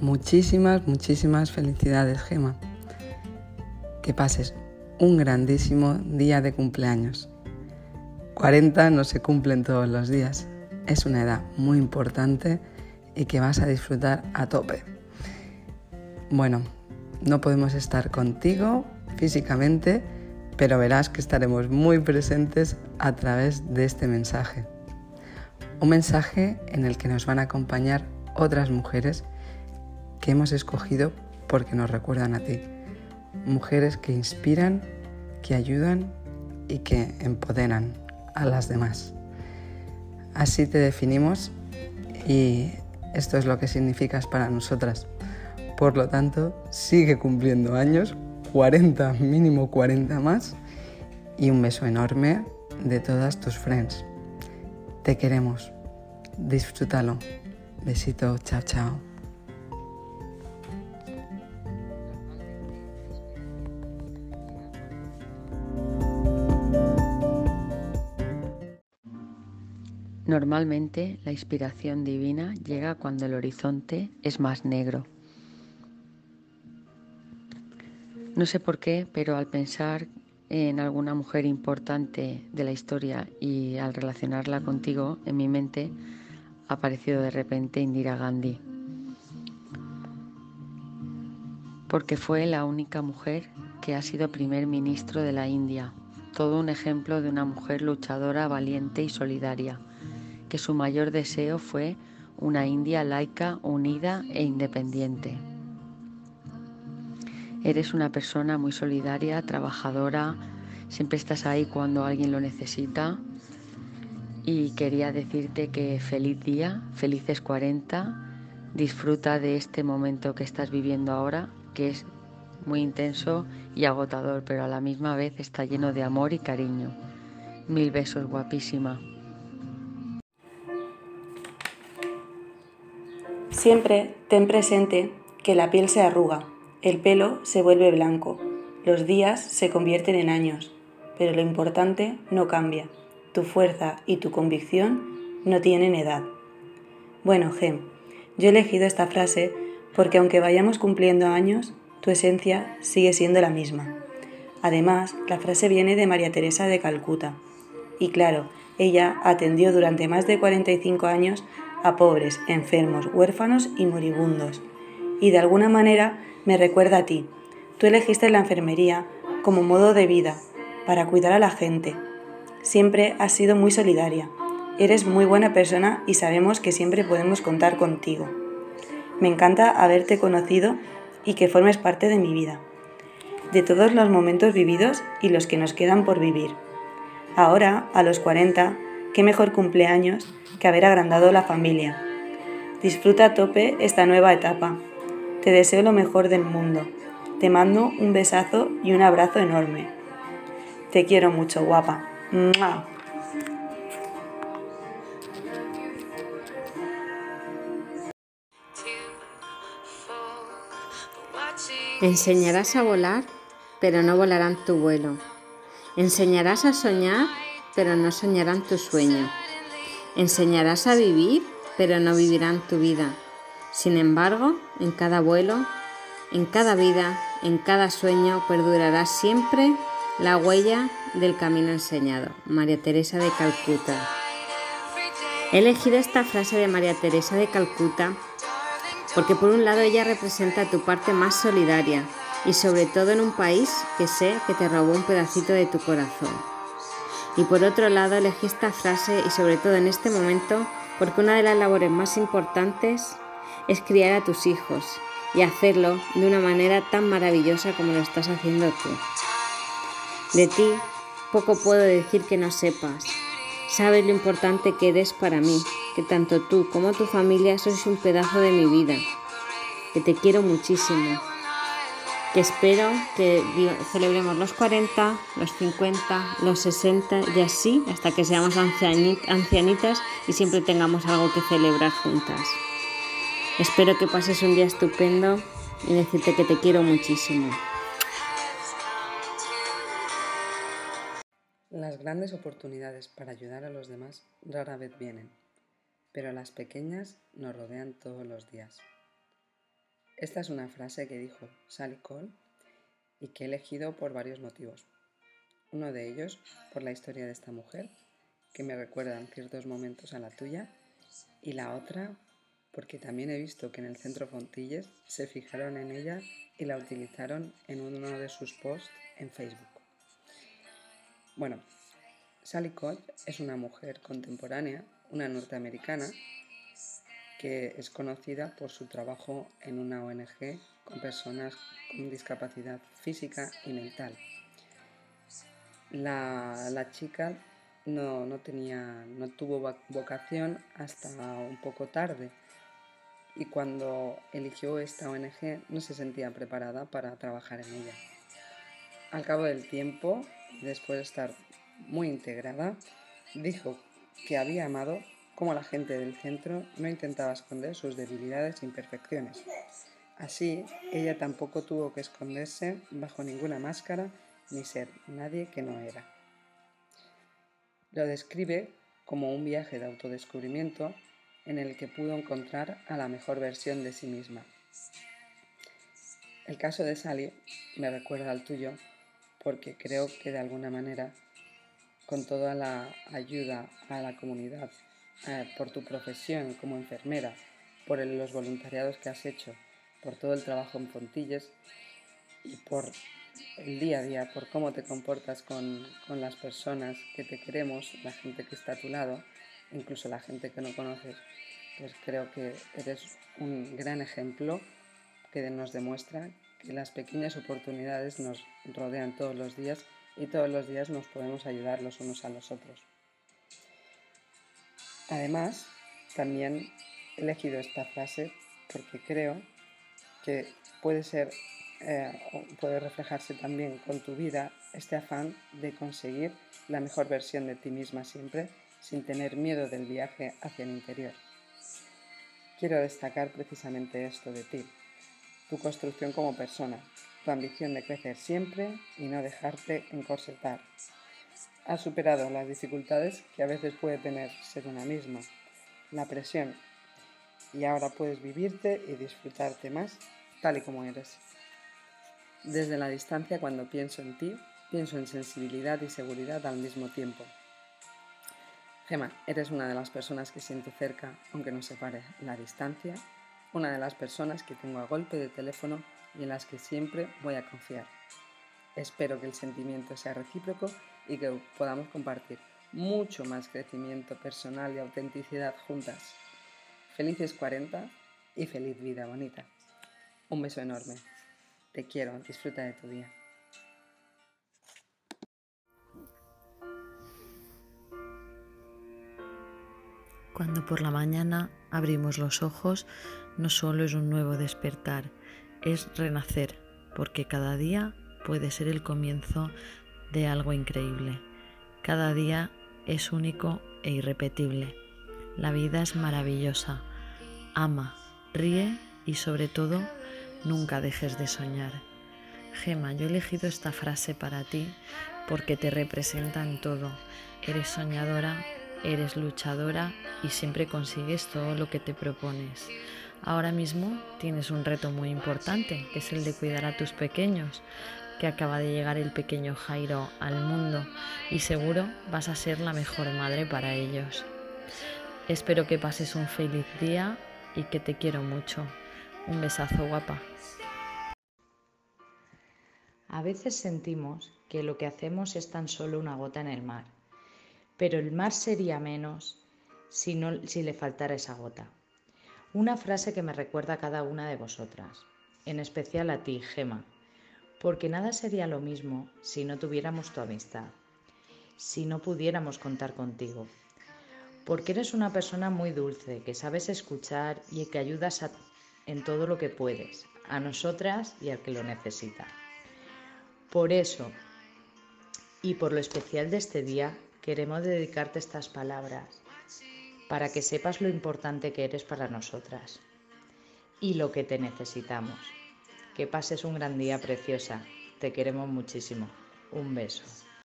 Muchísimas, muchísimas felicidades, Gema. Que pases un grandísimo día de cumpleaños. 40 no se cumplen todos los días. Es una edad muy importante y que vas a disfrutar a tope. Bueno, no podemos estar contigo físicamente, pero verás que estaremos muy presentes a través de este mensaje. Un mensaje en el que nos van a acompañar otras mujeres que hemos escogido porque nos recuerdan a ti. Mujeres que inspiran, que ayudan y que empoderan a las demás. Así te definimos y esto es lo que significas para nosotras. Por lo tanto, sigue cumpliendo años, 40, mínimo 40 más, y un beso enorme de todas tus friends. Te queremos. Disfrútalo. Besito, chao, chao. Normalmente la inspiración divina llega cuando el horizonte es más negro. No sé por qué, pero al pensar en alguna mujer importante de la historia y al relacionarla contigo, en mi mente ha aparecido de repente Indira Gandhi. Porque fue la única mujer que ha sido primer ministro de la India. Todo un ejemplo de una mujer luchadora, valiente y solidaria que su mayor deseo fue una India laica, unida e independiente. Eres una persona muy solidaria, trabajadora, siempre estás ahí cuando alguien lo necesita y quería decirte que feliz día, felices 40, disfruta de este momento que estás viviendo ahora, que es muy intenso y agotador, pero a la misma vez está lleno de amor y cariño. Mil besos, guapísima. Siempre ten presente que la piel se arruga, el pelo se vuelve blanco, los días se convierten en años, pero lo importante no cambia. Tu fuerza y tu convicción no tienen edad. Bueno, Gem, yo he elegido esta frase porque aunque vayamos cumpliendo años, tu esencia sigue siendo la misma. Además, la frase viene de María Teresa de Calcuta. Y claro, ella atendió durante más de 45 años a pobres, enfermos, huérfanos y moribundos. Y de alguna manera me recuerda a ti. Tú elegiste la enfermería como modo de vida, para cuidar a la gente. Siempre has sido muy solidaria. Eres muy buena persona y sabemos que siempre podemos contar contigo. Me encanta haberte conocido y que formes parte de mi vida, de todos los momentos vividos y los que nos quedan por vivir. Ahora, a los 40, qué mejor cumpleaños que haber agrandado la familia. Disfruta a tope esta nueva etapa. Te deseo lo mejor del mundo. Te mando un besazo y un abrazo enorme. Te quiero mucho, guapa. Enseñarás a volar, pero no volarán tu vuelo. Enseñarás a soñar, pero no soñarán tu sueño. Enseñarás a vivir, pero no vivirán tu vida. Sin embargo, en cada vuelo, en cada vida, en cada sueño, perdurará siempre la huella del camino enseñado. María Teresa de Calcuta. He elegido esta frase de María Teresa de Calcuta porque por un lado ella representa tu parte más solidaria y sobre todo en un país que sé que te robó un pedacito de tu corazón. Y por otro lado elegí esta frase y sobre todo en este momento porque una de las labores más importantes es criar a tus hijos y hacerlo de una manera tan maravillosa como lo estás haciendo tú. De ti poco puedo decir que no sepas. Sabes lo importante que eres para mí, que tanto tú como tu familia sois un pedazo de mi vida, que te quiero muchísimo que espero que celebremos los 40, los 50, los 60 y así hasta que seamos ancianitas y siempre tengamos algo que celebrar juntas. Espero que pases un día estupendo y decirte que te quiero muchísimo. Las grandes oportunidades para ayudar a los demás rara vez vienen, pero las pequeñas nos rodean todos los días. Esta es una frase que dijo Sally Cole y que he elegido por varios motivos. Uno de ellos por la historia de esta mujer, que me recuerda en ciertos momentos a la tuya, y la otra porque también he visto que en el centro Fontilles se fijaron en ella y la utilizaron en uno de sus posts en Facebook. Bueno, Sally Cole es una mujer contemporánea, una norteamericana, que es conocida por su trabajo en una ONG con personas con discapacidad física y mental. La, chica no, tenía, no tuvo vocación hasta un poco tarde y cuando eligió esta ONG no se sentía preparada para trabajar en ella. Al cabo del tiempo, después de estar muy integrada, dijo que había amado como la gente del centro no intentaba esconder sus debilidades e imperfecciones. Así, ella tampoco tuvo que esconderse bajo ninguna máscara ni ser nadie que no era. Lo describe como un viaje de autodescubrimiento en el que pudo encontrar a la mejor versión de sí misma. El caso de Sally me recuerda al tuyo porque creo que de alguna manera, con toda la ayuda a la comunidad eh, por tu profesión como enfermera, por los voluntariados que has hecho, por todo el trabajo en Fontilles y por el día a día, por cómo te comportas con, con las personas que te queremos, la gente que está a tu lado, incluso la gente que no conoces, pues creo que eres un gran ejemplo que nos demuestra que las pequeñas oportunidades nos rodean todos los días y todos los días nos podemos ayudar los unos a los otros. Además, también he elegido esta frase porque creo que puede ser, eh, puede reflejarse también con tu vida este afán de conseguir la mejor versión de ti misma siempre, sin tener miedo del viaje hacia el interior. Quiero destacar precisamente esto de ti, tu construcción como persona, tu ambición de crecer siempre y no dejarte encorsetar, Has superado las dificultades que a veces puede tener ser una misma, la presión, y ahora puedes vivirte y disfrutarte más tal y como eres. Desde la distancia, cuando pienso en ti, pienso en sensibilidad y seguridad al mismo tiempo. Gemma, eres una de las personas que siento cerca, aunque nos separe la distancia, una de las personas que tengo a golpe de teléfono y en las que siempre voy a confiar. Espero que el sentimiento sea recíproco y que podamos compartir mucho más crecimiento personal y autenticidad juntas. Felices 40 y feliz vida bonita. Un beso enorme. Te quiero, disfruta de tu día. Cuando por la mañana abrimos los ojos, no solo es un nuevo despertar, es renacer, porque cada día puede ser el comienzo de algo increíble. Cada día es único e irrepetible. La vida es maravillosa. Ama, ríe y sobre todo nunca dejes de soñar. Gema, yo he elegido esta frase para ti porque te representa en todo. Eres soñadora, eres luchadora y siempre consigues todo lo que te propones. Ahora mismo tienes un reto muy importante, que es el de cuidar a tus pequeños, que acaba de llegar el pequeño Jairo al mundo y seguro vas a ser la mejor madre para ellos. Espero que pases un feliz día y que te quiero mucho. Un besazo guapa. A veces sentimos que lo que hacemos es tan solo una gota en el mar, pero el mar sería menos si, no, si le faltara esa gota. Una frase que me recuerda a cada una de vosotras, en especial a ti, Gema, porque nada sería lo mismo si no tuviéramos tu amistad, si no pudiéramos contar contigo, porque eres una persona muy dulce, que sabes escuchar y que ayudas en todo lo que puedes, a nosotras y al que lo necesita. Por eso, y por lo especial de este día, queremos dedicarte estas palabras para que sepas lo importante que eres para nosotras y lo que te necesitamos. Que pases un gran día, preciosa. Te queremos muchísimo. Un beso.